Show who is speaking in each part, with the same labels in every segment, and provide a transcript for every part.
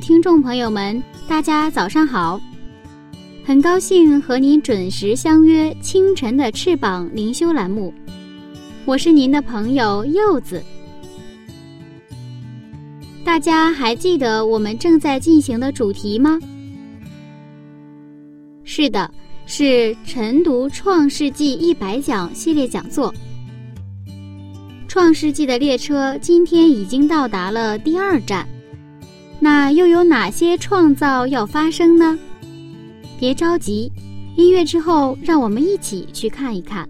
Speaker 1: 听众朋友们，大家早上好！很高兴和您准时相约《清晨的翅膀》灵修栏目，我是您的朋友柚子。大家还记得我们正在进行的主题吗？是的，是晨读《创世纪一百讲》系列讲座。《创世纪》的列车今天已经到达了第二站，那又有哪些创造要发生呢？别着急，音乐之后，让我们一起去看一看。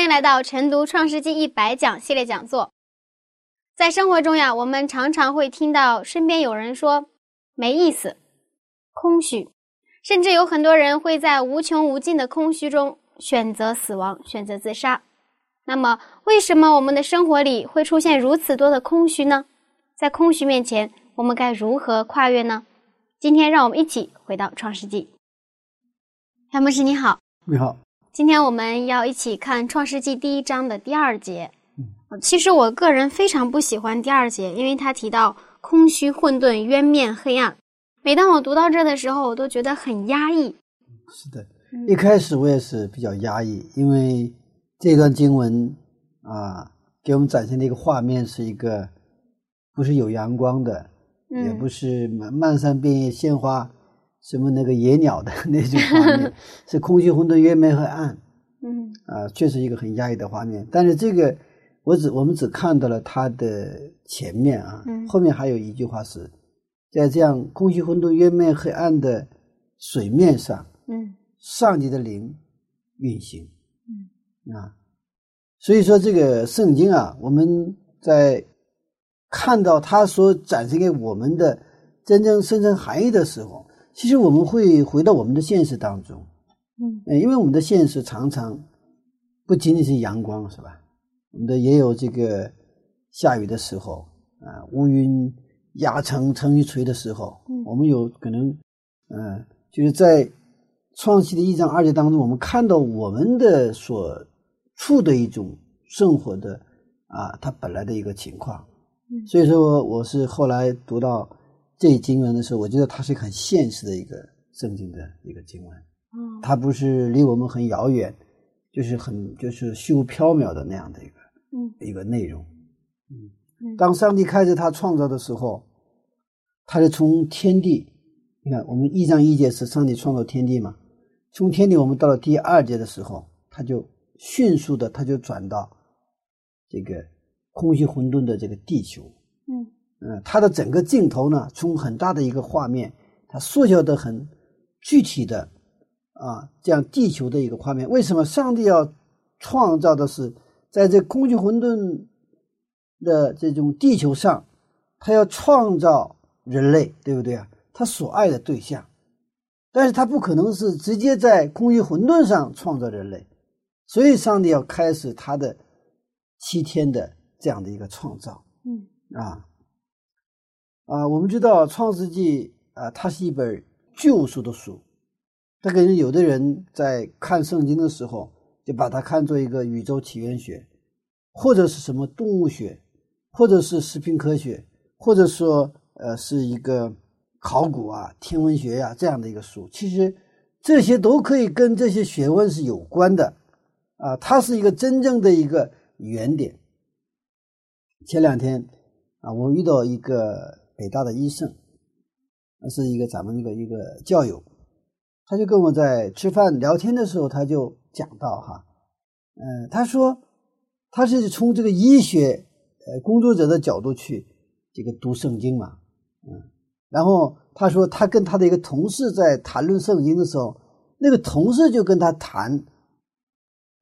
Speaker 1: 欢迎来到晨读《创世纪一百讲》系列讲座。在生活中呀，我们常常会听到身边有人说没意思、空虚，甚至有很多人会在无穷无尽的空虚中选择死亡、选择自杀。那么，为什么我们的生活里会出现如此多的空虚呢？在空虚面前，我们该如何跨越呢？今天，让我们一起回到《创世纪》。杨博士，你好。
Speaker 2: 你好。
Speaker 1: 今天我们要一起看《创世纪》第一章的第二节。其实我个人非常不喜欢第二节，因为他提到空虚、混沌、渊面、黑暗。每当我读到这的时候，我都觉得很压抑。
Speaker 2: 是的，一开始我也是比较压抑，因为这段经文啊，给我们展现的一个画面是一个不是有阳光的，也不是漫漫山遍野鲜花。什么那个野鸟的 那种画面，是空虚、混沌、月面和暗，
Speaker 1: 嗯，
Speaker 2: 啊，确实一个很压抑的画面。但是这个，我只我们只看到了它的前面啊，后面还有一句话是，在这样空虚、混沌、月面、黑暗的水面上，
Speaker 1: 嗯，
Speaker 2: 上帝的灵运行，
Speaker 1: 嗯，
Speaker 2: 啊，所以说这个圣经啊，我们在看到它所展示给我们的真正深层含义的时候。其实我们会回到我们的现实当中，
Speaker 1: 嗯，
Speaker 2: 因为我们的现实常常不仅仅是阳光，是吧？我们的也有这个下雨的时候啊，乌云压城城欲垂的时候，我们有可能，嗯，就是在创新的一章二节当中，我们看到我们的所处的一种生活的啊，它本来的一个情况。所以说，我是后来读到。这一经文的时候，我觉得它是很现实的一个圣经的一个经文，
Speaker 1: 嗯，
Speaker 2: 它不是离我们很遥远，就是很就是虚无缥缈的那样的一个，
Speaker 1: 嗯，
Speaker 2: 一个内容，嗯，当上帝开始他创造的时候，他是从天地，你看我们一章一节是上帝创造天地嘛，从天地我们到了第二节的时候，他就迅速的他就转到这个空虚混沌的这个地球，
Speaker 1: 嗯。
Speaker 2: 嗯，它的整个镜头呢，从很大的一个画面，它缩小的很具体的啊，这样地球的一个画面。为什么上帝要创造的是在这空虚混沌的这种地球上，他要创造人类，对不对啊？他所爱的对象，但是他不可能是直接在空虚混沌上创造人类，所以上帝要开始他的七天的这样的一个创造。
Speaker 1: 嗯
Speaker 2: 啊。啊，我们知道《创世纪》啊，它是一本旧书的书。它可能有的人在看圣经的时候，就把它看作一个宇宙起源学，或者是什么动物学，或者是食品科学，或者说呃是一个考古啊、天文学呀这样的一个书。其实这些都可以跟这些学问是有关的啊，它是一个真正的一个原点。前两天啊，我遇到一个北大的医生，那是一个咱们那个一个教友，他就跟我在吃饭聊天的时候，他就讲到哈，嗯，他说他是从这个医学呃工作者的角度去这个读圣经嘛，嗯，然后他说他跟他的一个同事在谈论圣经的时候，那个同事就跟他谈，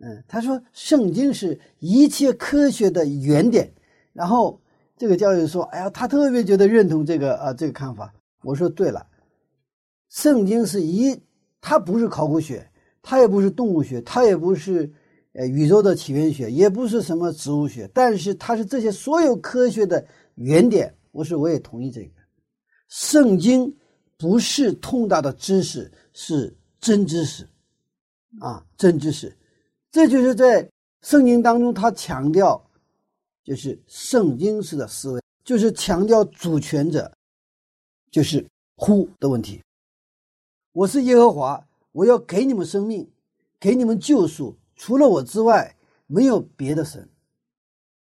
Speaker 2: 嗯，他说圣经是一切科学的原点。然后这个教授说：“哎呀，他特别觉得认同这个啊这个看法。”我说：“对了，圣经是一，它不是考古学，它也不是动物学，它也不是呃宇宙的起源学，也不是什么植物学，但是它是这些所有科学的原点。”我说：“我也同意这个，圣经不是通达的知识，是真知识，啊，真知识。这就是在圣经当中，他强调。”就是圣经式的思维，就是强调主权者，就是呼的问题。我是耶和华，我要给你们生命，给你们救赎，除了我之外，没有别的神。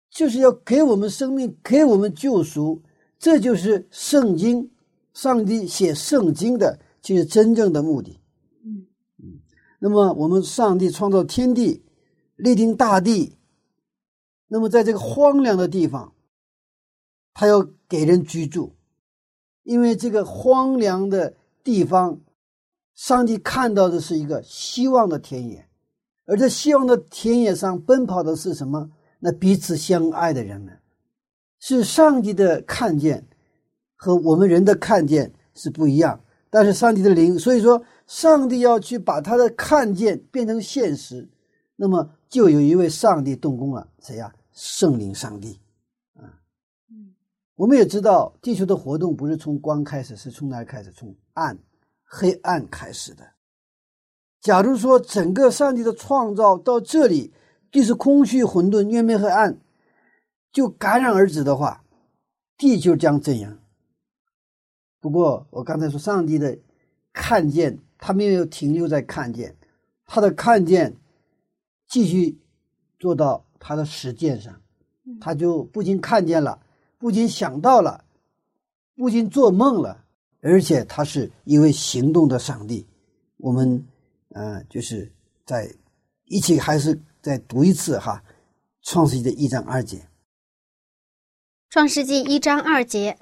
Speaker 2: 就是要给我们生命，给我们救赎，这就是圣经，上帝写圣经的，就是真正的目的。嗯嗯。那么，我们上帝创造天地，立定大地。那么，在这个荒凉的地方，他要给人居住，因为这个荒凉的地方，上帝看到的是一个希望的田野，而在希望的田野上奔跑的是什么？那彼此相爱的人们，是上帝的看见，和我们人的看见是不一样。但是上帝的灵，所以说上帝要去把他的看见变成现实，那么就有一位上帝动工了，谁呀？圣灵上帝，啊，嗯，我们也知道，地球的活动不是从光开始，是从哪开始？从暗、黑暗开始的。假如说整个上帝的创造到这里，就是空虚、混沌、渊面黑暗，就戛然而止的话，地球将怎样？不过我刚才说，上帝的看见，他没有停留在看见，他的看见继续做到。他的实践上，他就不仅看见了，不仅想到了，不仅做梦了，而且他是一位行动的上帝。我们，嗯，就是在一起，还是再读一次哈，《创世纪》的一章二节，《
Speaker 1: 创世纪》一章二节，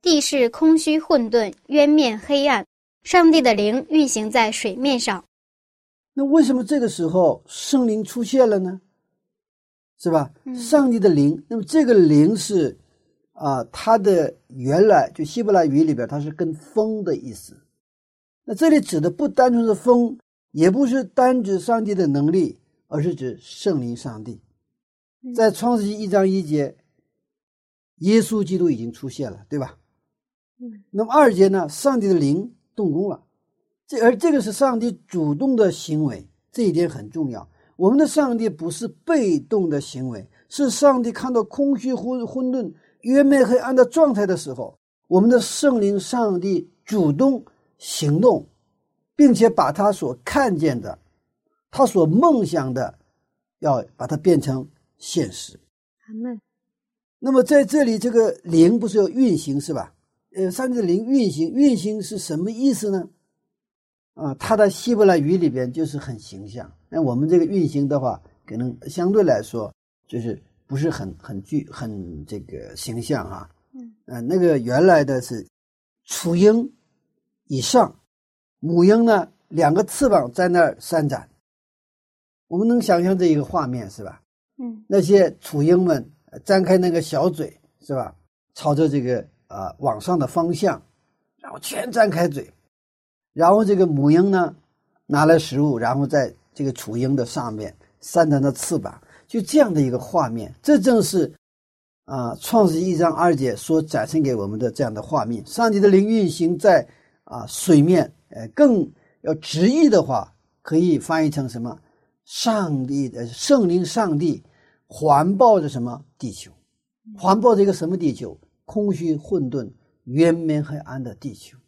Speaker 1: 地是空虚混沌，渊面黑暗，上帝的灵运行在水面上。
Speaker 2: 那为什么这个时候圣灵出现了呢？是吧？上帝的灵，那么这个灵是啊，它的原来就希伯来语里边，它是跟风的意思。那这里指的不单纯是风，也不是单指上帝的能力，而是指圣灵上帝。在创世纪一章一节，耶稣基督已经出现了，对吧？嗯。那么二节呢？上帝的灵动工了，这而这个是上帝主动的行为，这一点很重要。我们的上帝不是被动的行为，是上帝看到空虚、昏混沌、约昧黑暗的状态的时候，我们的圣灵上帝主动行动，并且把他所看见的、他所梦想的，要把它变成现实。那么在这里，这个灵不是要运行是吧？呃，上帝的灵运行，运行是什么意思呢？啊，它的希伯来语里边就是很形象。那我们这个运行的话，可能相对来说就是不是很很具很这个形象啊。嗯，那个原来的是雏鹰以上，母鹰呢两个翅膀在那儿扇展。我们能想象这一个画面是吧？嗯，那些雏鹰们张开那个小嘴是吧，朝着这个啊往上的方向，然后全张开嘴。然后这个母鹰呢，拿来食物，然后在这个雏鹰的上面扇它的翅膀，就这样的一个画面，这正是啊《创世一章二节所展现给我们的这样的画面。上帝的灵运行在啊水面，呃，更要直译的话，可以翻译成什么？上帝的圣灵，上帝环抱着什么地球？环抱着一个什么地球？空虚混沌、渊面黑暗的地球。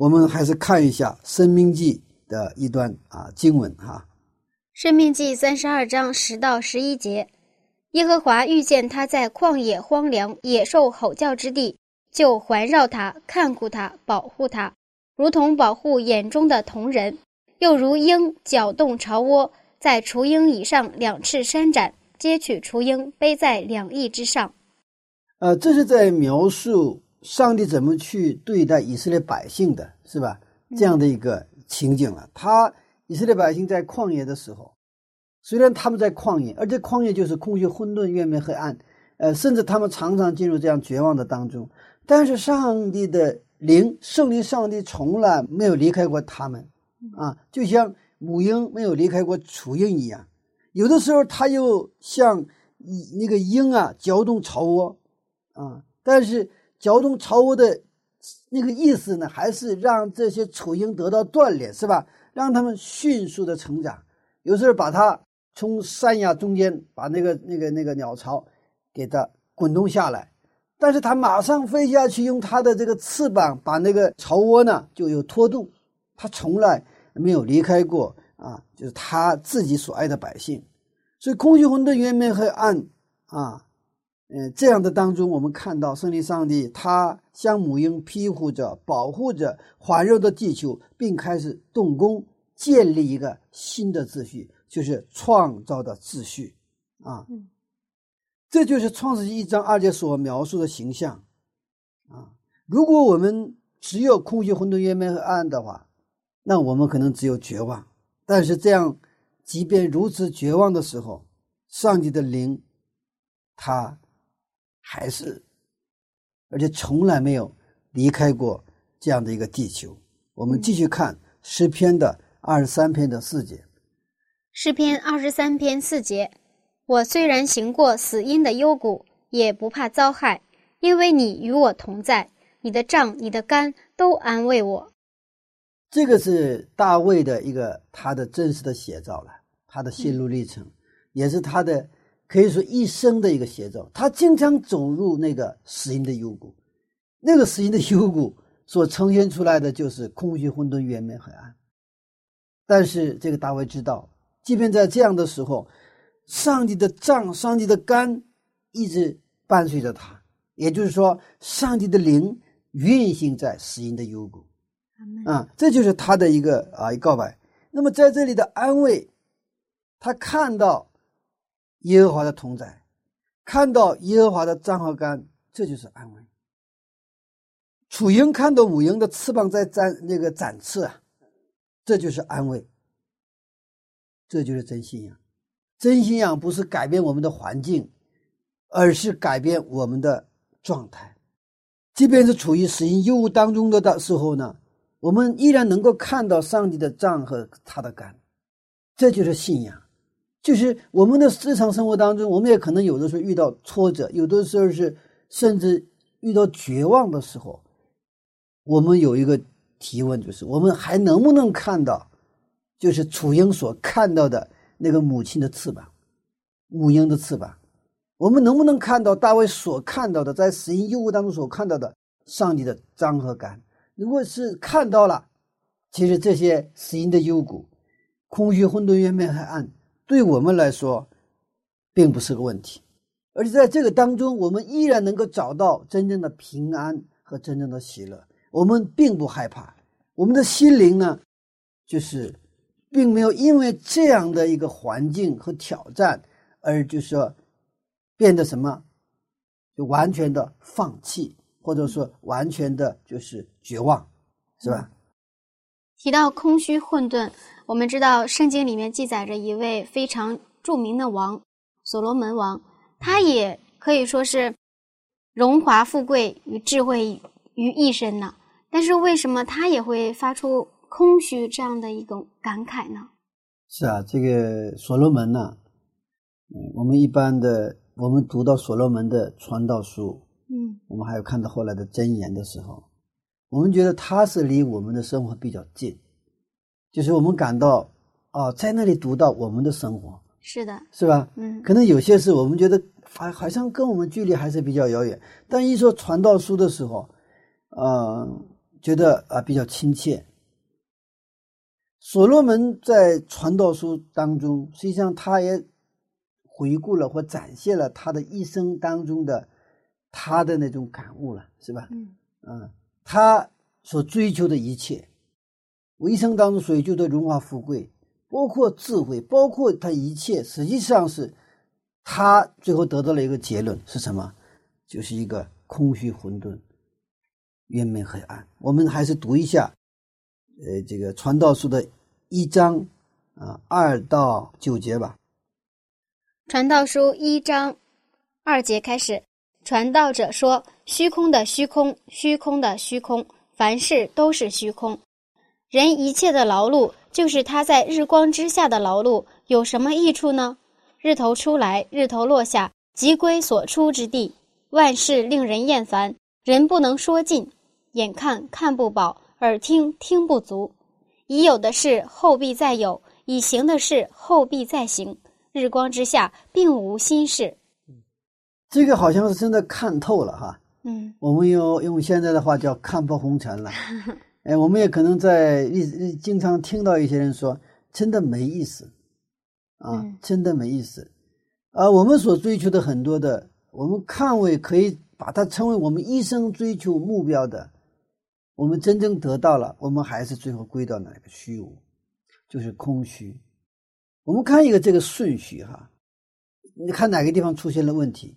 Speaker 2: 我们还是看一下《生命记》的一段啊经文哈，《
Speaker 1: 生命记三十二章十到十一节，耶和华遇见他在旷野荒凉、野兽吼叫之地，就环绕他，看顾他，保护他，如同保护眼中的瞳人，又如鹰搅动巢窝，在雏鹰以上两翅伸展，接取雏鹰，背在两翼之上。
Speaker 2: 呃，这是在描述上帝怎么去对待以色列百姓的，是吧？这样的一个情景了。他以色列百姓在旷野的时候，虽然他们在旷野，而这旷野就是空虚、混沌、月明、黑暗，呃，甚至他们常常进入这样绝望的当中。但是上帝的灵，圣灵，上帝从来没有离开过他们，啊，就像母鹰没有离开过雏鹰一样。有的时候，他又像那个鹰啊，搅动巢窝，啊，但是搅动巢窝的。那个意思呢，还是让这些雏鹰得到锻炼，是吧？让他们迅速的成长。有时候把它从山崖中间把那个那个那个鸟巢给它滚动下来，但是它马上飞下去，用它的这个翅膀把那个巢窝呢就有拖动。它从来没有离开过啊，就是他自己所爱的百姓。所以空虚混沌、圆明和暗啊。嗯，这样的当中，我们看到圣灵上帝，他像母婴庇护着、保护着环绕的地球，并开始动工建立一个新的秩序，就是创造的秩序啊。这就是创世纪一章二节所描述的形象啊。如果我们只有空虚、混沌、渊明和暗的话，那我们可能只有绝望。但是这样，即便如此绝望的时候，上帝的灵，他。还是，而且从来没有离开过这样的一个地球。我们继续看诗篇的二十三篇的四节。
Speaker 1: 诗篇二十三篇四节：我虽然行过死荫的幽谷，也不怕遭害，因为你与我同在，你的杖、你的肝都安慰我。
Speaker 2: 这个是大卫的一个他的真实的写照了，他的心路历程，也是他的。可以说一生的一个写照，他经常走入那个死因的幽谷，那个死因的幽谷 所呈现出来的就是空虚、混沌、圆满、黑暗。但是这个大卫知道，即便在这样的时候，上帝的杖、上帝的杆一直伴随着他，也就是说，上帝的灵运行在死因的幽谷，啊，这就是他的一个啊一告白。那么在这里的安慰，他看到。耶和华的同在，看到耶和华的杖和杆，这就是安慰。雏鹰看到母鹰的翅膀在展那个展翅啊，这就是安慰。这就是真信仰。真信仰不是改变我们的环境，而是改变我们的状态。即便是处于死荫幽谷当中的的时候呢，我们依然能够看到上帝的杖和他的杆，这就是信仰。就是我们的日常生活当中，我们也可能有的时候遇到挫折，有的时候是甚至遇到绝望的时候，我们有一个提问，就是我们还能不能看到，就是楚英所看到的那个母亲的翅膀，母鹰的翅膀，我们能不能看到大卫所看到的，在死因幽谷当中所看到的上帝的章和杆？如果是看到了，其实这些死因的幽谷，空虚、混沌、渊面黑暗。对我们来说，并不是个问题，而且在这个当中，我们依然能够找到真正的平安和真正的喜乐。我们并不害怕，我们的心灵呢，就是并没有因为这样的一个环境和挑战而就说变得什么，就完全的放弃，或者说完全的就是绝望，是吧？
Speaker 1: 提到空虚混沌。我们知道，圣经里面记载着一位非常著名的王——所罗门王，他也可以说是荣华富贵与智慧于一身呢。但是，为什么他也会发出空虚这样的一种感慨呢？
Speaker 2: 是啊，这个所罗门呢，嗯，我们一般的，我们读到所罗门的传道书，嗯，我们还有看到后来的箴言的时候，我们觉得他是离我们的生活比较近。就是我们感到，哦，在那里读到我们的生活，
Speaker 1: 是的，
Speaker 2: 是吧？嗯，可能有些事我们觉得好，好像跟我们距离还是比较遥远。但一说传道书的时候，呃，觉得啊比较亲切。所罗门在传道书当中，实际上他也回顾了或展现了他的一生当中的他的那种感悟了，是吧？
Speaker 1: 嗯
Speaker 2: 嗯，他所追求的一切，我一生当中所追求的荣华富贵，包括智慧，包括他一切，实际上是他最后得到了一个结论是什么？就是一个空虚混沌。渊明黑暗，我们还是读一下，呃，这个传道书的一章啊，二到九节吧。
Speaker 1: 传道书一章二节开始，传道者说：“虚空的虚空，虚空的虚空，凡事都是虚空。人一切的劳碌，就是他在日光之下的劳碌，有什么益处呢？日头出来，日头落下，即归所出之地。万事令人厌烦，人不能说尽。”眼看看不饱，耳听听不足，已有的事后必再有，已行的事后必再行。日光之下，并无新事。
Speaker 2: 这个好像是真的看透了哈。
Speaker 1: 嗯，
Speaker 2: 我们用用现在的话叫看破红尘了。哎，我们也可能在历经常听到一些人说，真的没意思啊，真的没意思。啊，我们所追求的很多的，我们看为可以把它称为我们一生追求目标的。我们真正得到了，我们还是最后归到哪个虚无，就是空虚。我们看一个这个顺序哈，你看哪个地方出现了问题？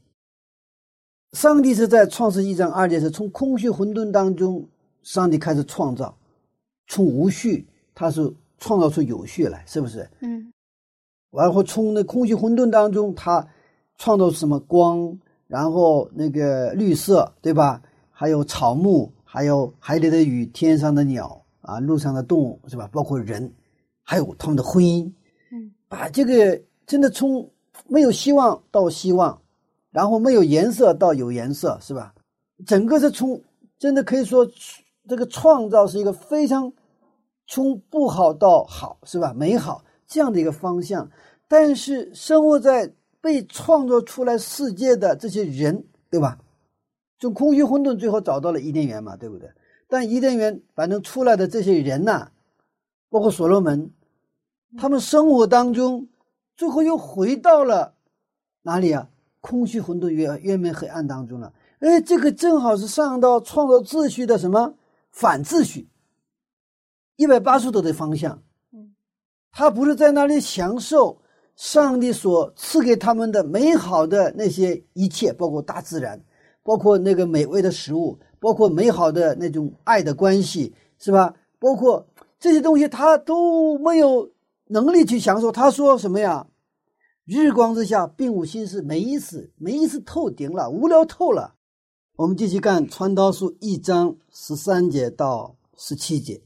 Speaker 2: 上帝是在创世一章二节是从空虚混沌当中，上帝开始创造，从无序，他是创造出有序来，是不是？
Speaker 1: 嗯。
Speaker 2: 然后从那空虚混沌当中，他创造什么光？然后那个绿色，对吧？还有草木。还有海里的鱼，天上的鸟啊，路上的动物是吧？包括人，还有他们的婚姻，
Speaker 1: 嗯，
Speaker 2: 把这个真的从没有希望到希望，然后没有颜色到有颜色，是吧？整个是从真的可以说，这个创造是一个非常从不好到好，是吧？美好这样的一个方向。但是生活在被创造出来世界的这些人，对吧？就空虚混沌，最后找到了伊甸园嘛，对不对？但伊甸园反正出来的这些人呐，包括所罗门，他们生活当中，最后又回到了哪里啊？空虚混沌、冤冤昧黑暗当中了。哎，这个正好是上到创造秩序的什么反秩序，一百八十度的方向。
Speaker 1: 嗯，
Speaker 2: 他不是在那里享受上帝所赐给他们的美好的那些一切，包括大自然。包括那个美味的食物，包括美好的那种爱的关系，是吧？包括这些东西，他都没有能力去享受。他说什么呀？日光之下，并无心事，没意思，没意思透顶了，无聊透了。我们继续看《传道书》一章十三节到十七节，《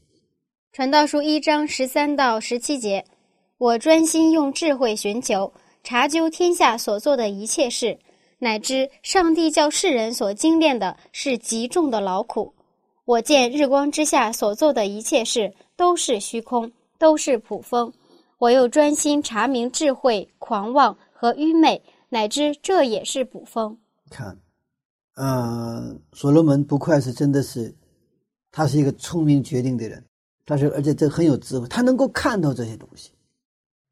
Speaker 1: 传道书》一章十三到十七节，我专心用智慧寻求，查究天下所做的一切事。乃知上帝叫世人所精炼的是极重的劳苦。我见日光之下所做的一切事都是虚空，都是普风。我又专心查明智慧、狂妄和愚昧，乃知这也是捕风。
Speaker 2: 看，嗯，所罗门不愧是真的是，他是一个聪明绝顶的人。他是，而且这很有智慧，他能够看透这些东西。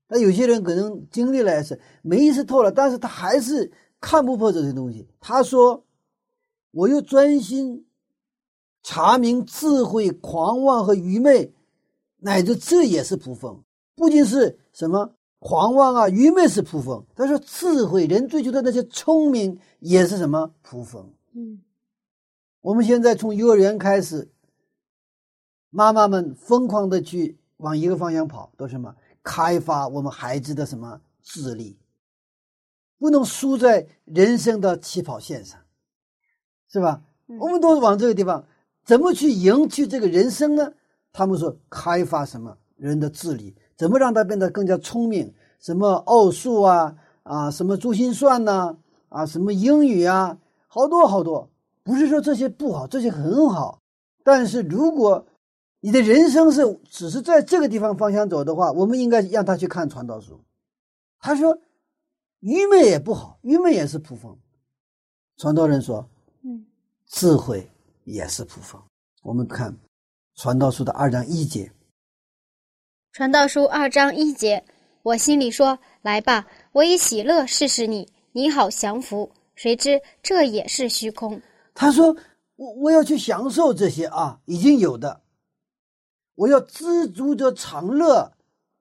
Speaker 2: 那有些人可能经历了也是没意识透了，但是他还是。看不破这些东西。他说：“我又专心查明智慧、狂妄和愚昧，乃至这也是捕风。不仅是什么狂妄啊、愚昧是扑风。他说智慧，人追求的那些聪明也是什么扑风。
Speaker 1: 嗯，
Speaker 2: 我们现在从幼儿园开始，妈妈们疯狂的去往一个方向跑，都什么开发我们孩子的什么智力。”不能输在人生的起跑线上，是吧？我们都是往这个地方，怎么去赢取这个人生呢？他们说开发什么人的智力，怎么让他变得更加聪明？什么奥数啊啊，什么珠心算呐啊，什么英语啊，好多好多。不是说这些不好，这些很好。但是如果你的人生是只是在这个地方方向走的话，我们应该让他去看传道书。他说。愚昧也不好，愚昧也是普风。传道人说：“
Speaker 1: 嗯，
Speaker 2: 智慧也是普风。”我们看《传道书》的二章一节：“
Speaker 1: 传道书二章一节，我心里说：“来吧，我以喜乐试试你，你好降服。”谁知这也是虚空。
Speaker 2: 他说：“我我要去享受这些啊，已经有的，我要知足者常乐。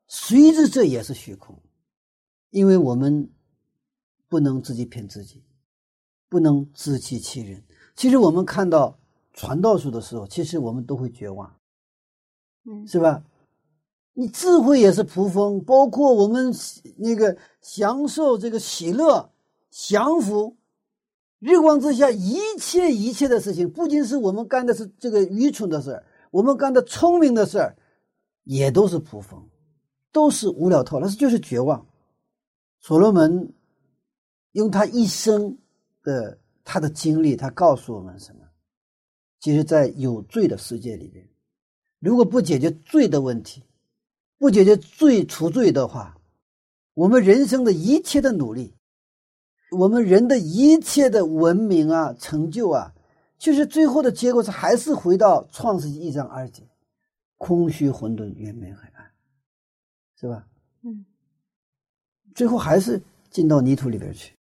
Speaker 2: 谁知这也是虚空，因为我们不能自己骗自己，不能自欺欺人。其实我们看到传道书的时候，其实我们都会绝望，
Speaker 1: 嗯，
Speaker 2: 是吧？”你智慧也是仆风，包括我们那个享受这个喜乐、降服，日光之下一切一切的事情，不仅是我们干的是这个愚蠢的事儿，我们干的聪明的事儿，也都是仆风，都是无聊透，那是就是绝望。所罗门用他一生的他的经历，他告诉我们什么？其实，在有罪的世界里边，如果不解决罪的问题，不解决罪除罪的话，我们人生的一切的努力，我们人的一切的文明啊、成就啊，其实最后的结果是还是回到创世纪一章二节，空虚混沌，渊面黑暗，是吧？
Speaker 1: 嗯，
Speaker 2: 最后还是进到泥土里边去。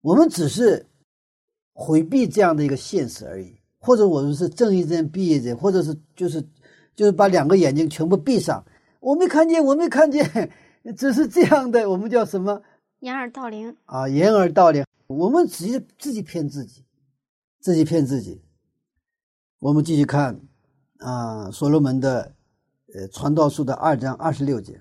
Speaker 2: 我们只是回避这样的一个现实而已，或者我们是睁一只眼闭一只眼，或者是就是。就是把两个眼睛全部闭上，我没看见，我没看见，只是这样的，我们叫什么？
Speaker 1: 掩耳盗铃
Speaker 2: 啊！掩耳盗铃，我们自己自己骗自己，自己骗自己。我们继续看啊，所罗门的呃传道书的二章二十六节。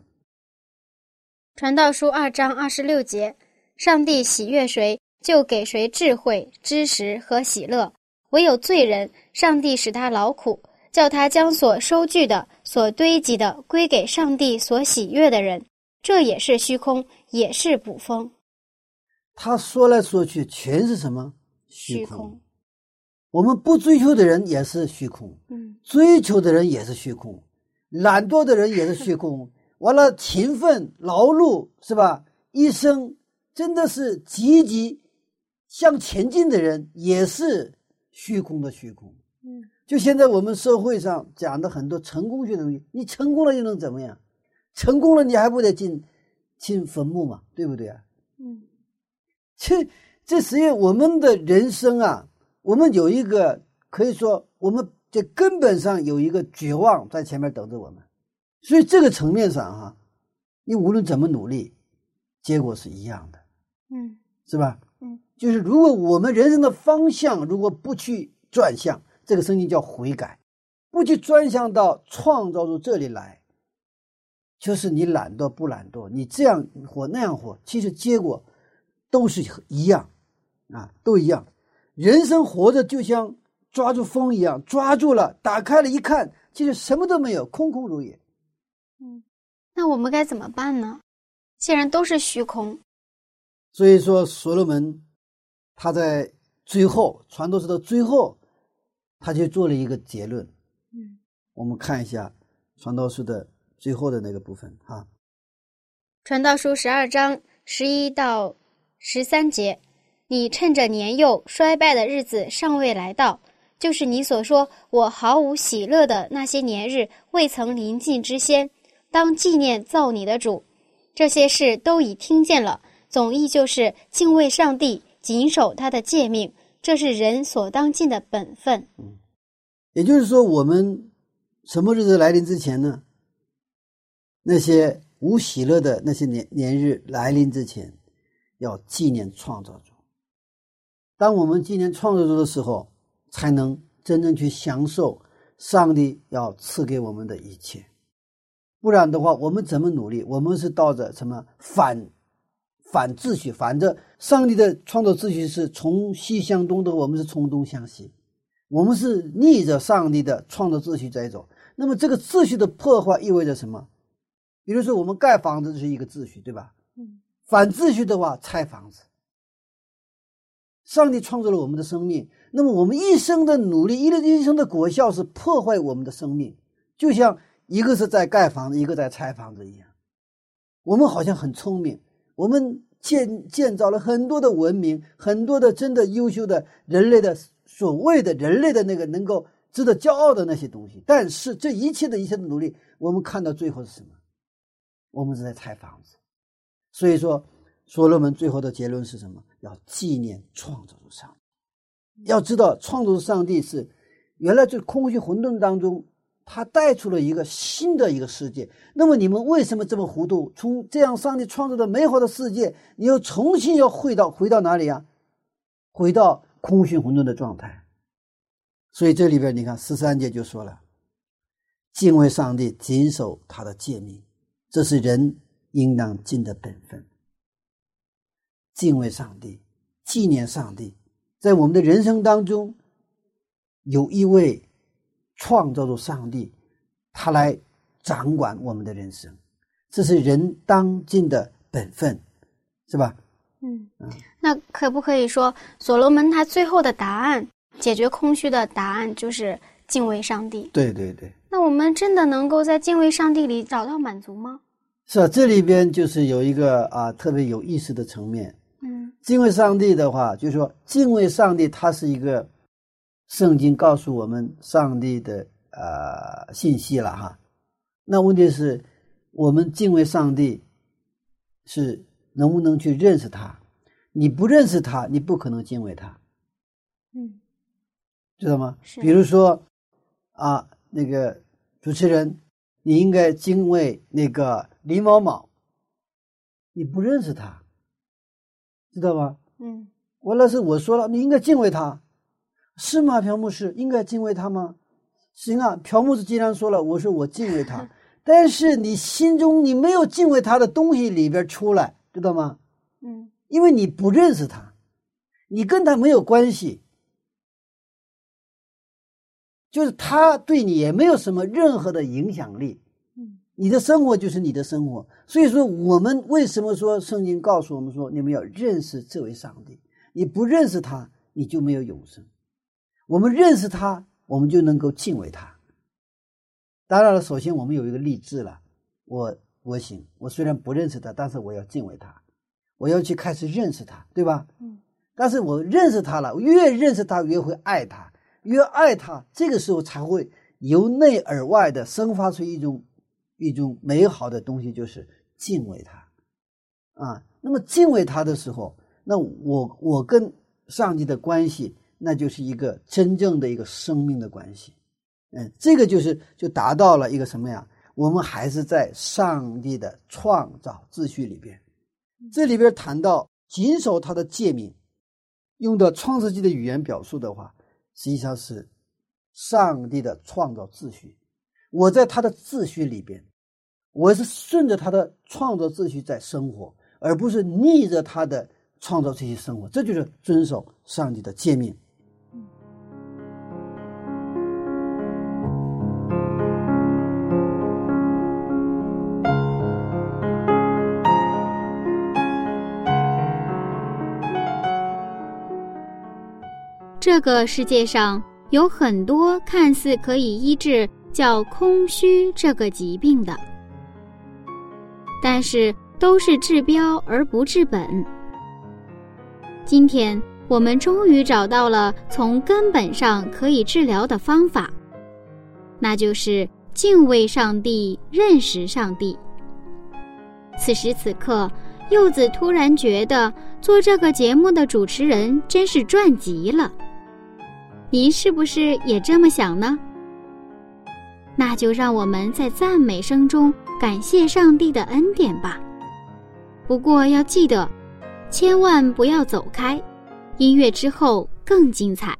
Speaker 1: 传道书二章二十六节，上帝喜悦谁，就给谁智慧、知识和喜乐；唯有罪人，上帝使他劳苦。叫他将所收据的、所堆积的归给上帝所喜悦的人，这也是虚空，也是捕风。
Speaker 2: 他说来说去全是什么
Speaker 1: 虚空？
Speaker 2: 我们不追求的人也是虚空，
Speaker 1: 嗯，
Speaker 2: 追求的人也是虚空，懒惰的人也是虚空。完了，勤奋劳碌是吧？一生真的是积极向前进的人也是虚空的虚空，
Speaker 1: 嗯。
Speaker 2: 就现在我们社会上讲的很多成功学的东西，你成功了又能怎么样？成功了你还不得进进坟墓嘛，对不对啊？
Speaker 1: 嗯，
Speaker 2: 这这实际我们的人生啊，我们有一个可以说我们这根本上有一个绝望在前面等着我们，所以这个层面上哈，你无论怎么努力，结果是一样的，
Speaker 1: 嗯，
Speaker 2: 是吧？
Speaker 1: 嗯，
Speaker 2: 就是如果我们人生的方向如果不去转向。这个声音叫悔改，不去专向到创造出这里来，就是你懒惰不懒惰，你这样活那样活，其实结果都是一样，啊，都一样。人生活着就像抓住风一样，抓住了，打开了一看，其实什么都没有，空空如也。
Speaker 1: 嗯，那我们该怎么办呢？既然都是虚空，
Speaker 2: 所以说所罗门他在最后传道士的最后。他就做了一个结论，
Speaker 1: 嗯，
Speaker 2: 我们看一下《传道书》的最后的那个部分哈，《
Speaker 1: 传道书》十二章十一到十三节，你趁着年幼衰败的日子尚未来到，就是你所说我毫无喜乐的那些年日未曾临近之先，当纪念造你的主，这些事都已听见了，总意就是敬畏上帝，谨守他的诫命。这是人所当尽的本分。
Speaker 2: 嗯，也就是说，我们什么日子来临之前呢？那些无喜乐的那些年年日来临之前，要纪念创造主。当我们纪念创造主的时候，才能真正去享受上帝要赐给我们的一切。不然的话，我们怎么努力？我们是到着什么反？反秩序，反着上帝的创造秩序是从西向东的，我们是从东向西，我们是逆着上帝的创造秩序在走。那么这个秩序的破坏意味着什么？比如说我们盖房子是一个秩序，对吧？
Speaker 1: 嗯。
Speaker 2: 反秩序的话，拆房子。上帝创造了我们的生命，那么我们一生的努力，一的一生的果效是破坏我们的生命，就像一个是在盖房子，一个在拆房子一样。我们好像很聪明。我们建建造了很多的文明，很多的真的优秀的人类的所谓的人类的那个能够值得骄傲的那些东西。但是这一切的一切的努力，我们看到最后是什么？我们是在拆房子。所以说，所罗门最后的结论是什么？要纪念创造主上帝。要知道，创造主上帝是原来这空虚混沌当中。他带出了一个新的一个世界。那么你们为什么这么糊涂？从这样上帝创造的美好的世界，你又重新要回到回到哪里啊？回到空虚混沌的状态。所以这里边你看十三节就说了：敬畏上帝，谨守他的诫命，这是人应当尽的本分。敬畏上帝，纪念上帝，在我们的人生当中，有一位。创造出上帝，他来掌管我们的人生，这是人当尽的本分，是吧？
Speaker 1: 嗯嗯。那可不可以说，所罗门他最后的答案，解决空虚的答案就是敬畏上帝？
Speaker 2: 对对对。
Speaker 1: 那我们真的能够在敬畏上帝里找到满足吗？
Speaker 2: 是啊，这里边就是有一个啊特别有意思的层面。
Speaker 1: 嗯。
Speaker 2: 敬畏上帝的话，就是说敬畏上帝，它是一个。圣经告诉我们上帝的呃信息了哈，那问题是，我们敬畏上帝，是能不能去认识他？你不认识他，你不可能敬畏他。
Speaker 1: 嗯，
Speaker 2: 知道吗？比如说啊，那个主持人，你应该敬畏那个李某某，你不认识他，知道吧？
Speaker 1: 嗯，
Speaker 2: 完了是我说了，你应该敬畏他。是吗？朴牧师应该敬畏他吗？行啊，朴牧师既然说了，我说我敬畏他。但是你心中你没有敬畏他的东西里边出来，知道吗？
Speaker 1: 嗯，
Speaker 2: 因为你不认识他，你跟他没有关系，就是他对你也没有什么任何的影响力。
Speaker 1: 嗯，
Speaker 2: 你的生活就是你的生活。所以说，我们为什么说圣经告诉我们说，你们要认识这位上帝？你不认识他，你就没有永生。我们认识他，我们就能够敬畏他。当然了，首先我们有一个立志了，我我行，我虽然不认识他，但是我要敬畏他，我要去开始认识他，对吧？
Speaker 1: 嗯。
Speaker 2: 但是我认识他了，越认识他越会爱他，越爱他，这个时候才会由内而外的生发出一种一种美好的东西，就是敬畏他。啊，那么敬畏他的时候，那我我跟上帝的关系。那就是一个真正的一个生命的关系，嗯，这个就是就达到了一个什么呀？我们还是在上帝的创造秩序里边，这里边谈到谨守他的诫命，用的创世纪的语言表述的话，实际上是上帝的创造秩序。我在他的秩序里边，我是顺着他的创造秩序在生活，而不是逆着他的创造秩序生活。这就是遵守上帝的诫命。
Speaker 3: 这个世界上有很多看似可以医治叫空虚这个疾病的，但是都是治标而不治本。今天我们终于找到了从根本上可以治疗的方法，那就是敬畏上帝、认识上帝。此时此刻，柚子突然觉得做这个节目的主持人真是赚极了。您是不是也这么想呢？那就让我们在赞美声中感谢上帝的恩典吧。不过要记得，千万不要走开，音乐之后更精彩。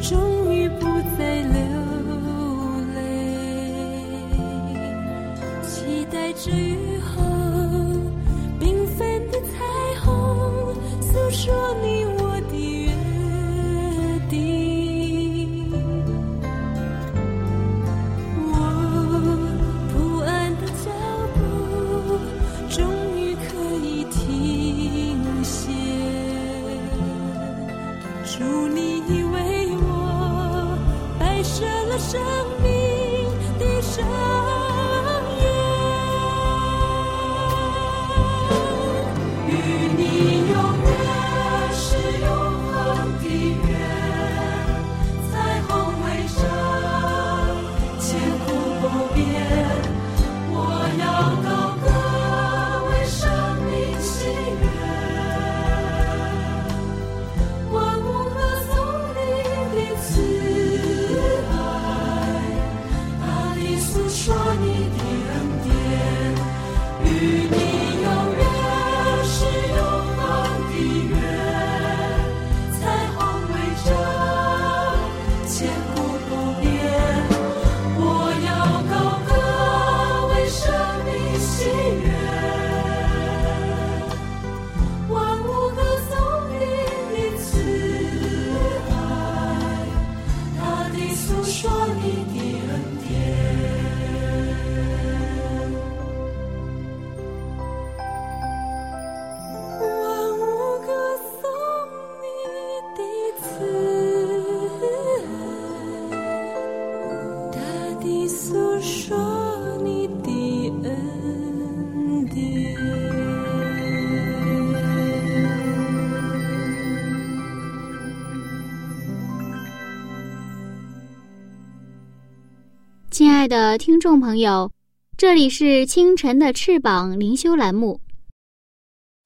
Speaker 4: 终于不再流泪期待着雨
Speaker 3: 的听众朋友，这里是清晨的翅膀灵修栏目。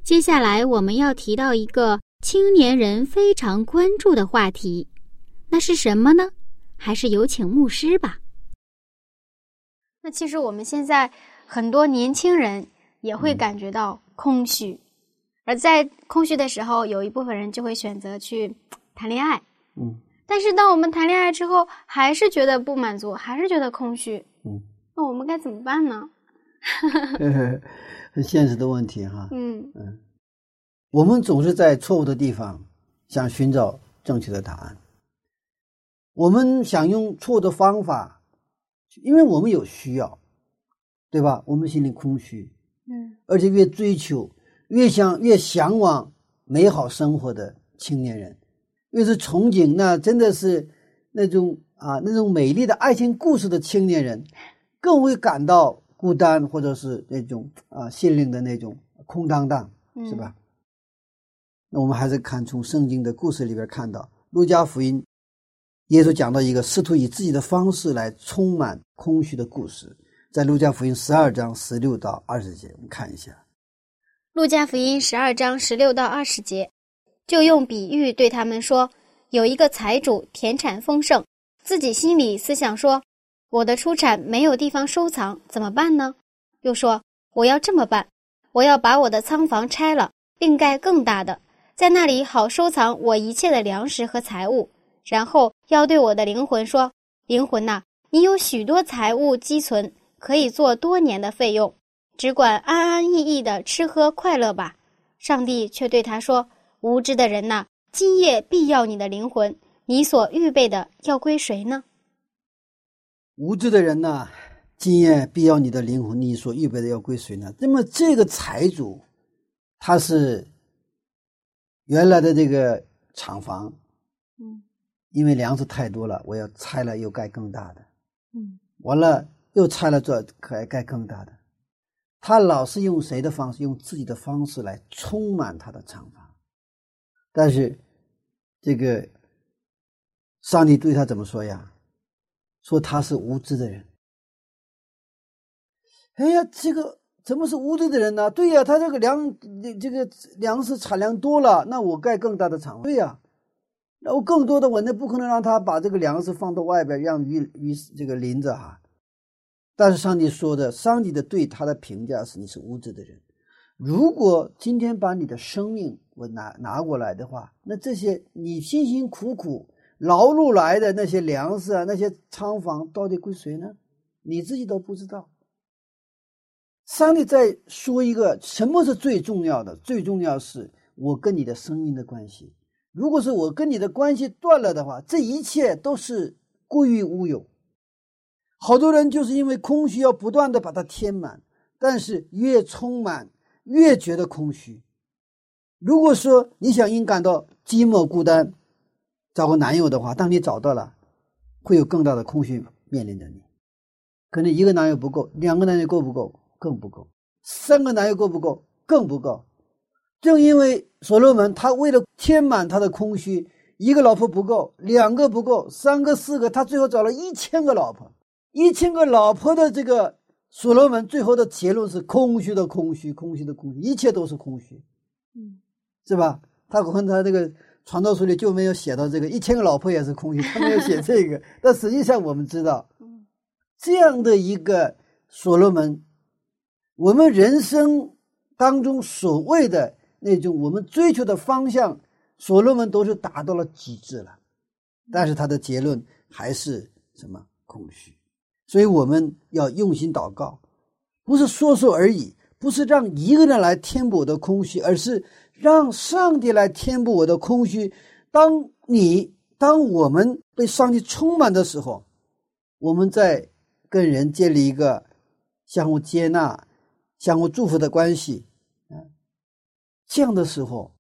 Speaker 3: 接下来我们要提到一个青年人非常关注的话题，那是什么呢？还是有请牧师吧。
Speaker 1: 那其实我们现在很多年轻人也会感觉到空虚，而在空虚的时候，有一部分人就会选择去谈恋爱。嗯。但是，当我们谈恋爱之后，还是觉得不满足，还是觉得空虚。嗯，那我们该怎么办呢？
Speaker 2: 很 现实的问题哈。嗯嗯，我们总是在错误的地方想寻找正确的答案。我们想用错误的方法，因为我们有需要，对吧？我们心里空虚。嗯，而且越追求，越想越向往美好生活的青年人。越是憧憬，那真的是那种啊，那种美丽的爱情故事的青年人，更会感到孤单，或者是那种啊心灵的那种空荡荡，是吧？那我们还是看从圣经的故事里边看到，路加福音，耶稣讲到一个试图以自己的方式来充满空虚的故事，在路加福音十二章十六到二十节，我们看一下。
Speaker 1: 路加福音十二章十六到二十节。就用比喻对他们说：“有一个财主田产丰盛，自己心里思想说：我的出产没有地方收藏，怎么办呢？又说：我要这么办，我要把我的仓房拆了，另盖更大的，在那里好收藏我一切的粮食和财物。然后要对我的灵魂说：灵魂呐，你有许多财物积存，可以做多年的费用，只管安安逸逸的吃喝快乐吧。上帝却对他说。”无知的人呐，今夜必要你的灵魂，你所预备的要归谁呢？
Speaker 2: 无知的人呐，今夜必要你的灵魂，你所预备的要归谁呢？那么这个财主，他是原来的这个厂房，
Speaker 1: 嗯
Speaker 2: 因为粮食太多了，我要拆了又盖更大的，
Speaker 1: 嗯
Speaker 2: 完了又拆了做盖盖更大的。他老是用谁的方式？用自己的方式来充满他的厂房。但是这个上帝对他怎么说呀？说他是无知的人。哎呀，这个怎么是无知的人呢？对呀，他这个粮这个粮食产量多了，那我盖更大的厂。对呀，那我更多的我那不可能让他把这个粮食放到外边让鱼鱼这个淋着哈。但是上帝说的，上帝的对他的评价是你是无知的人。如果今天把你的生命我拿拿过来的话，那这些你辛辛苦苦劳碌来的那些粮食啊，那些仓房到底归谁呢？你自己都不知道。上帝在说一个什么是最重要的？最重要是我跟你的生命的关系。如果是我跟你的关系断了的话，这一切都是归于乌有。好多人就是因为空虚，要不断的把它填满，但是越充满，越觉得空虚。如果说你想因感到寂寞孤单，找个男友的话，当你找到了，会有更大的空虚面临着你。可能一个男友不够，两个男友够不够？更不够。三个男友够不够？更不够。正因为所罗门他为了填满他的空虚，一个老婆不够，两个不够，三个、四个，他最后找了一千个老婆。一千个老婆的这个所罗门，最后的结论是空虚的空虚，空虚的空虚，一切都是空虚，
Speaker 1: 嗯
Speaker 2: 是吧？他可能他这个传道书里就没有写到这个一千个老婆也是空虚，他没有写这个。但实际上我们知道，
Speaker 1: 嗯
Speaker 2: 这样的一个所罗门，我们人生当中所谓的那种我们追求的方向，所罗门都是达到了极致了，但是他的结论还是什么空虚。所以我们要用心祷告，不是说说而已，不是让一个人来填补我的空虚，而是让上帝来填补我的空虚。当你当我们被上帝充满的时候，我们在跟人建立一个相互接纳、相互祝福的关系，嗯，这样的时候，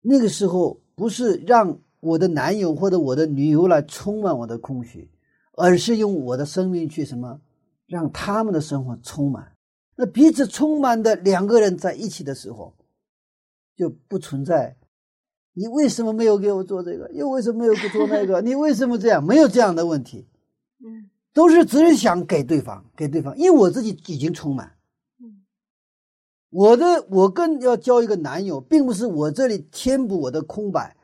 Speaker 2: 那个时候不是让我的男友或者我的女友来充满我的空虚。而是用我的生命去什么，让他们的生活充满。那彼此充满的两个人在一起的时候，就不存在你为什么没有给我做这个，又为什么没有给做那个？你为什么这样？没有这样的问题，
Speaker 1: 嗯
Speaker 2: 都是只是想给对方，给对方，因为我自己已经充满。
Speaker 1: 嗯
Speaker 2: 我的我更要交一个男友，并不是我这里填补我的空白，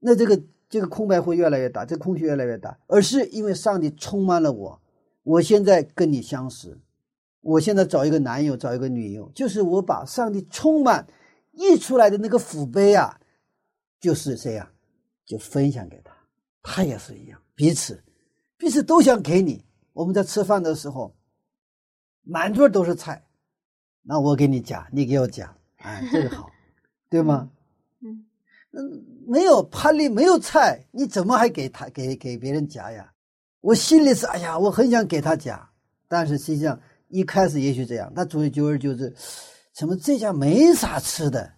Speaker 2: 那这个。这个空白会越来越大，这空虚越来越大，而是因为上帝充满了我。我现在跟你相识，我现在找一个男友，找一个女友，就是我把上帝充满溢出来的那个福杯啊，就是这样，就分享给他，他也是一样，彼此彼此都想给你。我们在吃饭的时候，满桌都是菜，那我给你夹，你给我夹，哎，这个好，对吗？
Speaker 1: 嗯
Speaker 2: 嗯，没有盘里没有菜，你怎么还给他给给别人夹呀？我心里是哎呀，我很想给他夹，但是实际上一开始也许这样，那主久而久之，怎么这家没啥吃的？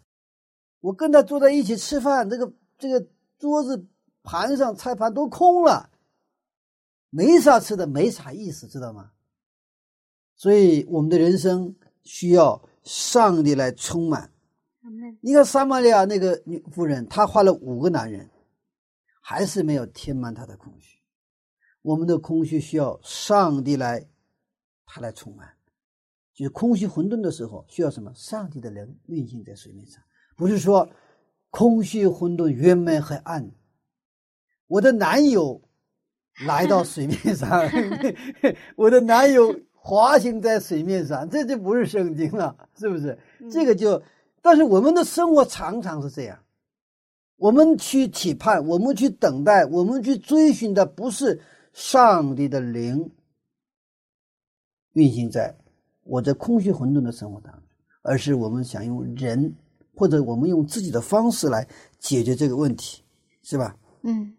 Speaker 2: 我跟他坐在一起吃饭，这个这个桌子盘上菜盘都空了，没啥吃的，没啥意思，知道吗？所以我们的人生需要上帝来充满。你看撒玛利亚那个女妇人，她换了五个男人，还是没有填满她的空虚。我们的空虚需要上帝来，他来充满。就是空虚混沌的时候，需要什么？上帝的灵运行在水面上，不是说空虚混沌、圆满和暗。我的男友来到水面上，我的男友滑行在水面上，这就不是圣经了，是不是？这个就。但是我们的生活常常是这样，我们去期盼，我们去等待，我们去追寻的不是上帝的灵运行在我在空虚混沌的生活当中，而是我们想用人或者我们用自己的方式来解决这个问题，是吧？
Speaker 1: 嗯。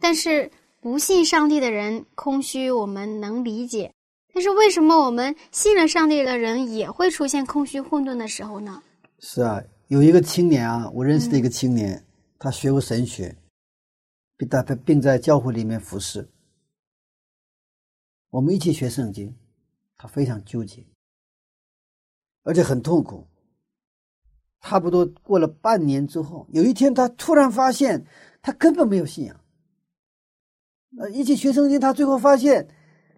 Speaker 1: 但是不信上帝的人空虚，我们能理解。但是为什么我们信了上帝的人也会出现空虚混沌的时候呢？
Speaker 2: 是啊，有一个青年啊，我认识的一个青年，他学过神学，并在并在教会里面服侍。我们一起学圣经，他非常纠结，而且很痛苦。差不多过了半年之后，有一天他突然发现，他根本没有信仰。呃，一起学圣经，他最后发现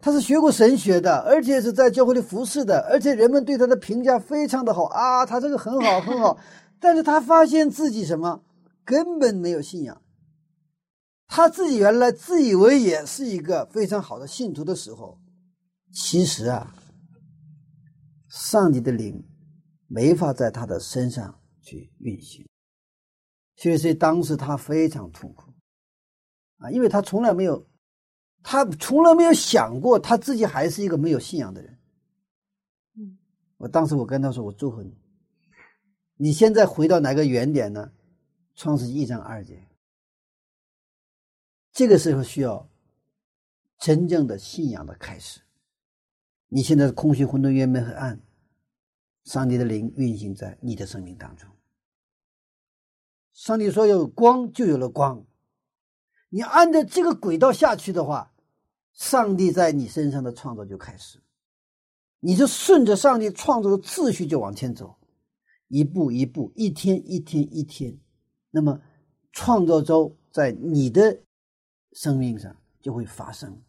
Speaker 2: 他是学过神学的，而且是在教会里服侍的，而且人们对他的评价非常的好啊，他这个很好很好。但是他发现自己什么根本没有信仰。他自己原来自以为也是一个非常好的信徒的时候，其实啊，上帝的灵没法在他的身上去运行，所以所以当时他非常痛苦啊，因为他从来没有，他从来没有想过他自己还是一个没有信仰的人。我当时我跟他说：“我祝福你，你现在回到哪个原点呢？创世纪一章二节。”这个时候需要真正的信仰的开始。你现在空虚、混沌、冤闷和暗，上帝的灵运行在你的生命当中。上帝说有光，就有了光。你按照这个轨道下去的话，上帝在你身上的创造就开始。你就顺着上帝创造的秩序就往前走，一步一步，一天一天一天。那么创造周在你的。生命上就会发生，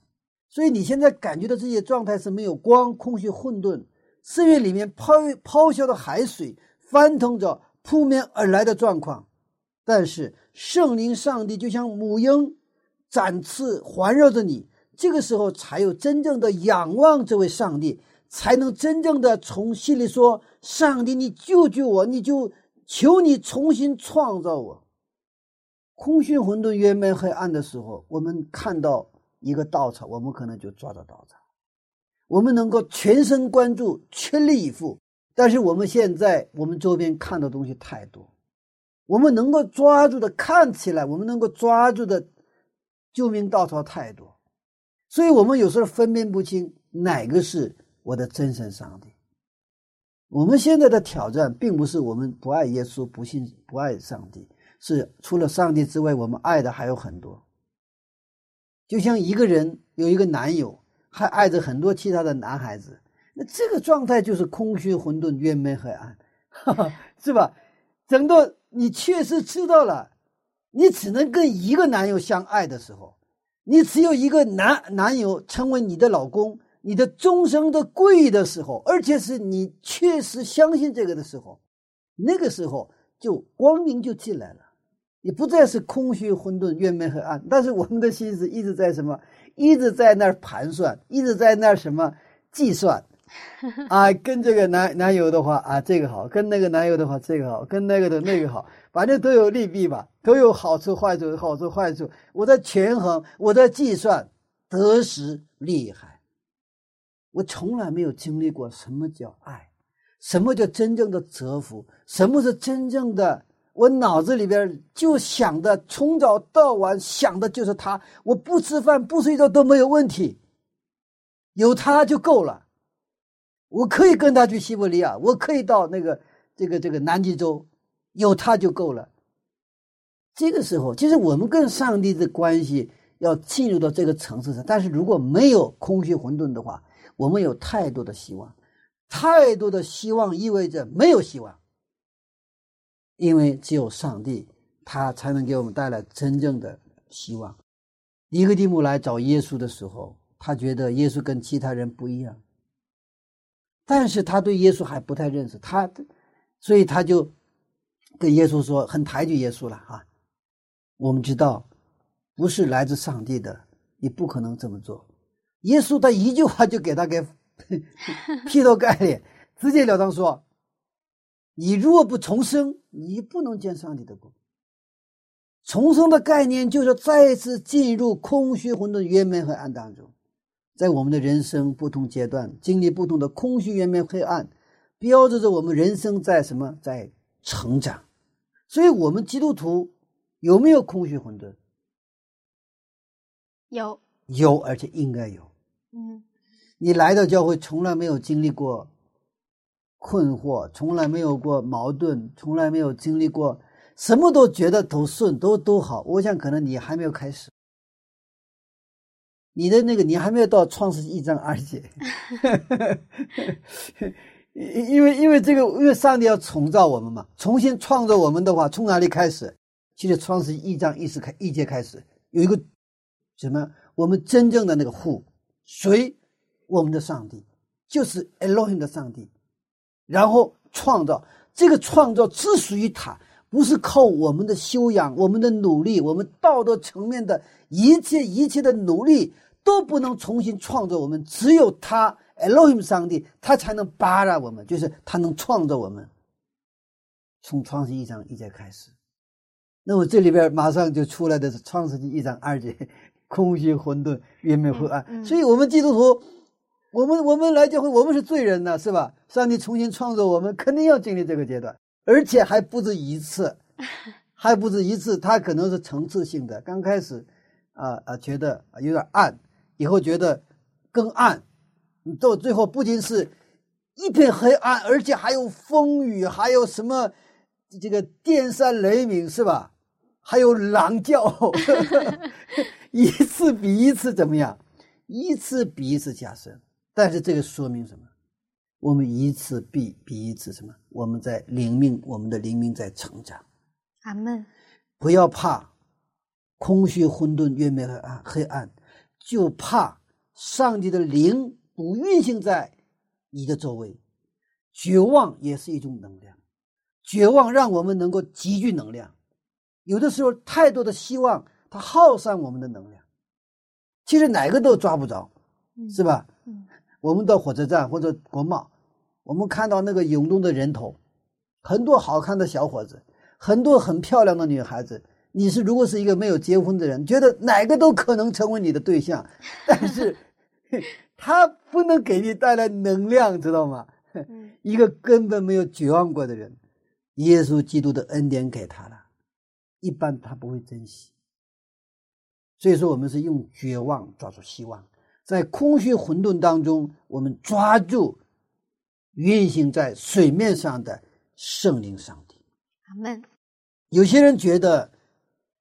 Speaker 2: 所以你现在感觉到这些状态是没有光、空虚、混沌，四月里面抛抛销的海水翻腾着扑面而来的状况。但是圣灵、上帝就像母婴展翅环绕着你，这个时候才有真正的仰望这位上帝，才能真正的从心里说：“上帝，你救救我！你就求你重新创造我。”空虚、混沌、冤闷、黑暗的时候，我们看到一个稻草，我们可能就抓到稻草。我们能够全神贯注、全力以赴。但是我们现在，我们周边看的东西太多，我们能够抓住的，看起来我们能够抓住的救命稻草太多，所以我们有时候分辨不清哪个是我的真神上帝。我们现在的挑战，并不是我们不爱耶稣、不信、不爱上帝。是除了上帝之外，我们爱的还有很多。就像一个人有一个男友，还爱着很多其他的男孩子，那这个状态就是空虚、混沌、冤闷、黑暗，是吧？等到你确实知道了，你只能跟一个男友相爱的时候，你只有一个男男友成为你的老公，你的终生的贵的时候，而且是你确实相信这个的时候，那个时候就光明就进来了。也不再是空虚、混沌、怨闷和暗，但是我们的心思一直在什么？一直在那儿盘算，一直在那儿什么计算？啊，跟这个男男友的话啊，这个好；跟那个男友的话，这个好；跟那个的那个好，反正都有利弊吧，都有好处、坏处、好处、坏处。我在权衡，我在计算，得失厉害。我从来没有经历过什么叫爱，什么叫真正的折服，什么是真正的。我脑子里边就想的，从早到晚想的就是他。我不吃饭不睡觉都没有问题，有他就够了。我可以跟他去西伯利亚，我可以到那个这个这个南极洲，有他就够了。这个时候，其实我们跟上帝的关系要进入到这个层次上。但是如果没有空虚混沌的话，我们有太多的希望，太多的希望意味着没有希望。因为只有上帝，他才能给我们带来真正的希望。尼哥底母来找耶稣的时候，他觉得耶稣跟其他人不一样，但是他对耶稣还不太认识，他，所以他就跟耶稣说，很抬举耶稣了啊。我们知道，不是来自上帝的，你不可能这么做。耶稣他一句话就给他给 劈头盖脸，直截了当说。你若不重生，你不能见上帝的光。重生的概念就是再次进入空虚、混沌、冤闷和暗当中，在我们的人生不同阶段经历不同的空虚、冤闷、黑暗，标志着我们人生在什么？在成长。所以，我们基督徒有没有空虚、混沌？
Speaker 1: 有，
Speaker 2: 有，而且应该有。
Speaker 1: 嗯，
Speaker 2: 你来到教会从来没有经历过。困惑，从来没有过矛盾，从来没有经历过，什么都觉得都顺，都都好。我想可能你还没有开始，你的那个你还没有到创世纪一章二节，因为因为这个，因为上帝要重造我们嘛，重新创造我们的话，从哪里开始？其实创世纪一章一始开一节开始有一个什么？我们真正的那个户，谁？我们的上帝就是 Elohim 的上帝。然后创造这个创造只属于他，不是靠我们的修养、我们的努力、我们道德层面的一切一切的努力都不能重新创造我们。只有他 Elohim 上帝，他才能扒拉我们，就是他能创造我们。从创世一章一节开始，那我这里边马上就出来的是创世纪一章二节，空虚混沌，渊面灰暗。所以，我们基督徒。我们我们来教会，我们是罪人呢，是吧？上帝重新创造我们，肯定要经历这个阶段，而且还不止一次，还不止一次。它可能是层次性的，刚开始，啊啊，觉得有点暗，以后觉得更暗，到最后不仅是一片黑暗，而且还有风雨，还有什么这个电闪雷鸣，是吧？还有狼叫，一次比一次怎么样？一次比一次加深。但是这个说明什么？我们一次比比一次什么？我们在灵命，我们的灵命在成长。
Speaker 1: 阿门。
Speaker 2: 不要怕空虚、混沌、月灭和暗黑暗，就怕上帝的灵不运行在你的周围。绝望也是一种能量，绝望让我们能够积聚能量。有的时候，太多的希望它耗散我们的能量。其实哪个都抓不着，是吧？我们到火车站或者国贸，我们看到那个涌动的人头，很多好看的小伙子，很多很漂亮的女孩子。你是如果是一个没有结婚的人，觉得哪个都可能成为你的对象，但是他不能给你带来能量，知道吗？一个根本没有绝望过的人，耶稣基督的恩典给他了，一般他不会珍惜。所以说，我们是用绝望抓住希望。在空虚混沌当中，我们抓住运行在水面上的圣灵上帝。
Speaker 1: 阿门。
Speaker 2: 有些人觉得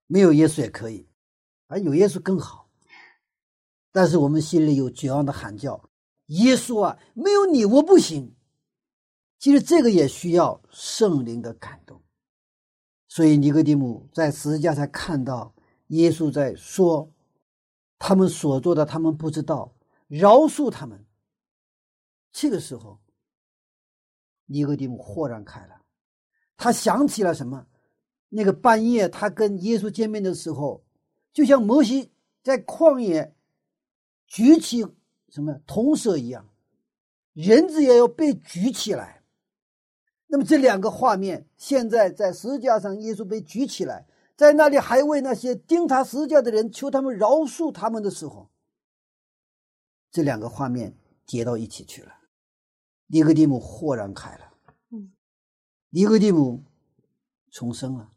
Speaker 2: 没有耶稣也可以，而有耶稣更好。但是我们心里有绝望的喊叫：“耶稣啊，没有你我不行。”其实这个也需要圣灵的感动。所以尼哥底母在十字架上看到耶稣在说。他们所做的，他们不知道，饶恕他们。这个时候，尼哥底母豁然开朗，他想起了什么？那个半夜他跟耶稣见面的时候，就像摩西在旷野举起什么铜蛇一样，人子也要被举起来。那么这两个画面，现在在十字架上，耶稣被举起来。在那里还为那些钉他十字架的人求他们饶恕他们的时候，这两个画面叠到一起去了。尼哥底母豁然开了，嗯，尼哥底母重生了。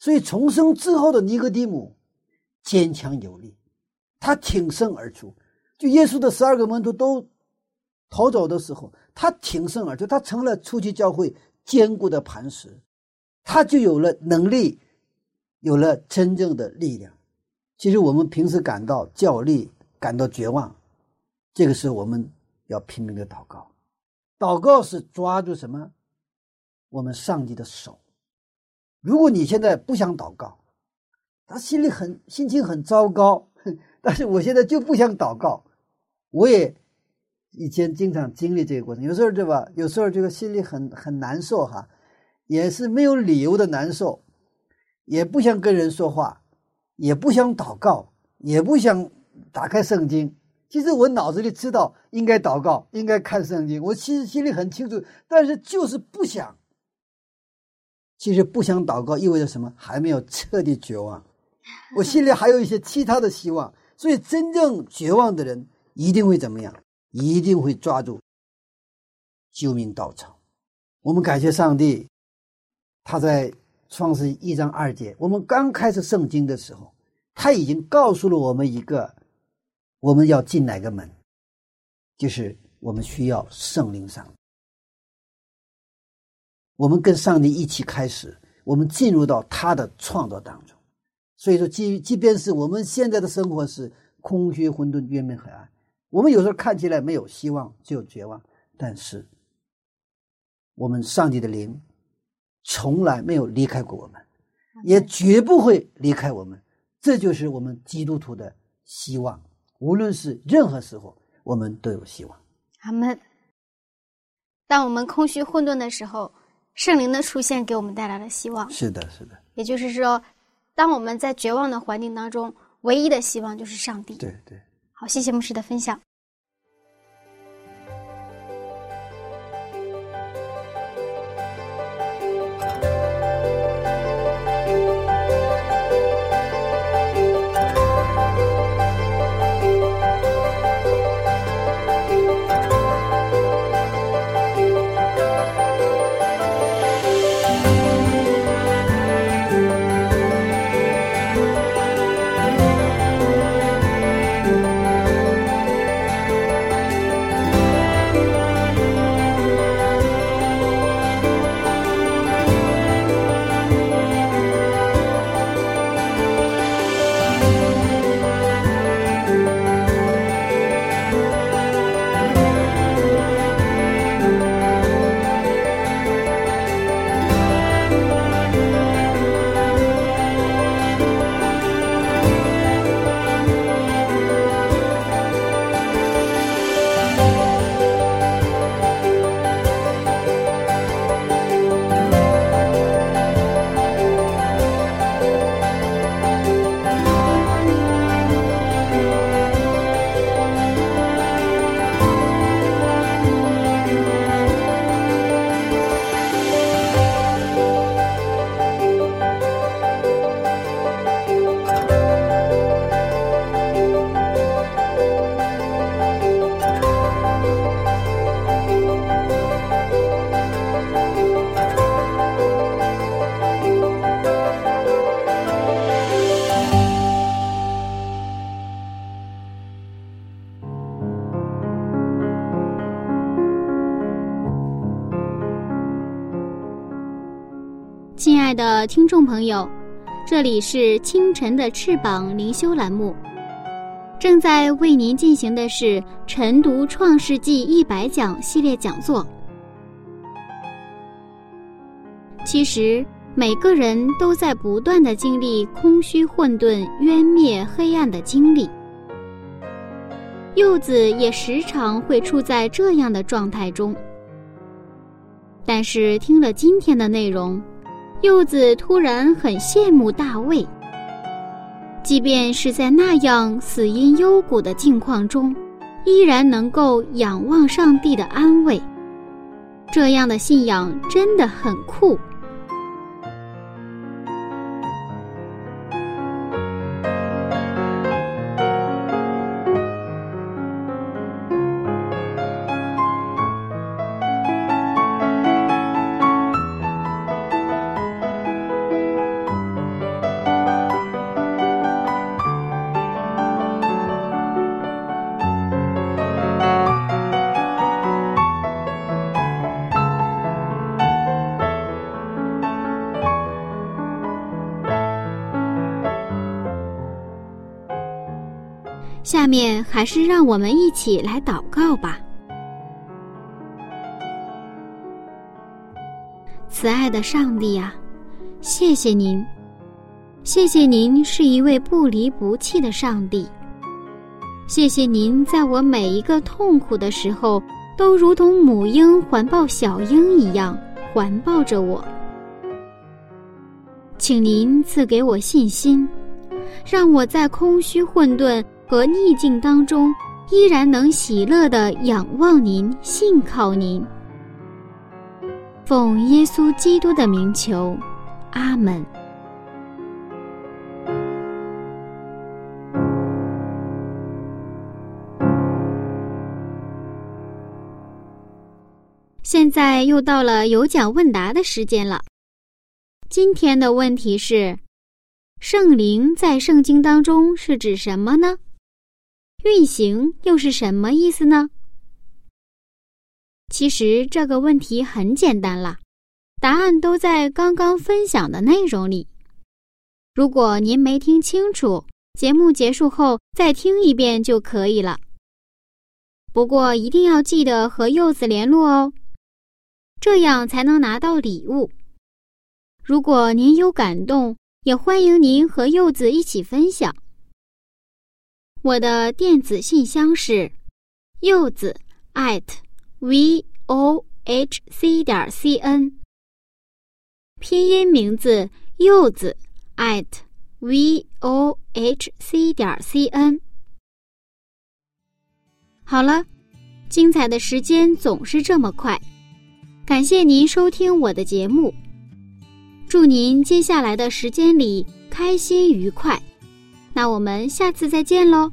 Speaker 2: 所以重生之后的尼哥底母坚强有力，他挺身而出。就耶稣的十二个门徒都逃走的时候，他挺身而出，他成了初期教会坚固的磐石，他就有了能力。有了真正的力量，其实我们平时感到焦虑、感到绝望，这个时候我们要拼命的祷告。祷告是抓住什么？我们上帝的手。如果你现在不想祷告，他心里很心情很糟糕，但是我现在就不想祷告。我也以前经常经历这个过程，有时候对吧？有时候这个心里很很难受哈，也是没有理由的难受。也不想跟人说话，也不想祷告，也不想打开圣经。其实我脑子里知道应该祷告，应该看圣经，我其实心里很清楚，但是就是不想。其实不想祷告意味着什么？还没有彻底绝望，我心里还有一些其他的希望。所以真正绝望的人一定会怎么样？一定会抓住救命稻草。我们感谢上帝，他在。创世一章二节，我们刚开始圣经的时候，他已经告诉了我们一个，我们要进哪个门，就是我们需要圣灵上。我们跟上帝一起开始，我们进入到他的创造当中。所以说，即即便是我们现在的生活是空虚、混沌、渊面、黑暗，我们有时候看起来没有希望，只有绝望，但是我们上帝的灵从来没有离开过我们，也绝不会离开我们。这就是我们基督徒的希望。无论是任何时候，我们都有希望。
Speaker 5: 阿门。当我们空虚混沌的时候，圣灵的出现给我们带来了希望。
Speaker 2: 是的，是的。
Speaker 5: 也就是说，当我们在绝望的环境当中，唯一的希望就是上帝。
Speaker 2: 对对。
Speaker 5: 好，谢谢牧师的分享。
Speaker 1: 这里是清晨的翅膀灵修栏目，正在为您进行的是晨读《创世纪一百讲》系列讲座。其实每个人都在不断的经历空虚、混沌、渊灭、黑暗的经历，柚子也时常会处在这样的状态中。但是听了今天的内容。柚子突然很羡慕大卫，即便是在那样死因幽谷的境况中，依然能够仰望上帝的安慰。这样的信仰真的很酷。还是让我们一起来祷告吧。慈爱的上帝啊，谢谢您，谢谢您是一位不离不弃的上帝，谢谢您在我每一个痛苦的时候，都如同母婴环抱小鹰一样环抱着我。请您赐给我信心，让我在空虚混沌。和逆境当中，依然能喜乐的仰望您，信靠您。奉耶稣基督的名求，阿门。现在又到了有奖问答的时间了。今天的问题是：圣灵在圣经当中是指什么呢？运行又是什么意思呢？其实这个问题很简单了，答答案都在刚刚分享的内容里。如果您没听清楚，节目结束后再听一遍就可以了。不过一定要记得和柚子联络哦，这样才能拿到礼物。如果您有感动，也欢迎您和柚子一起分享。我的电子信箱是柚子 at v o h c 点 c n，拼音名字柚子。at v o h c 点 c n。好了，精彩的时间总是这么快，感谢您收听我的节目，祝您接下来的时间里开心愉快。那我们下次再见喽。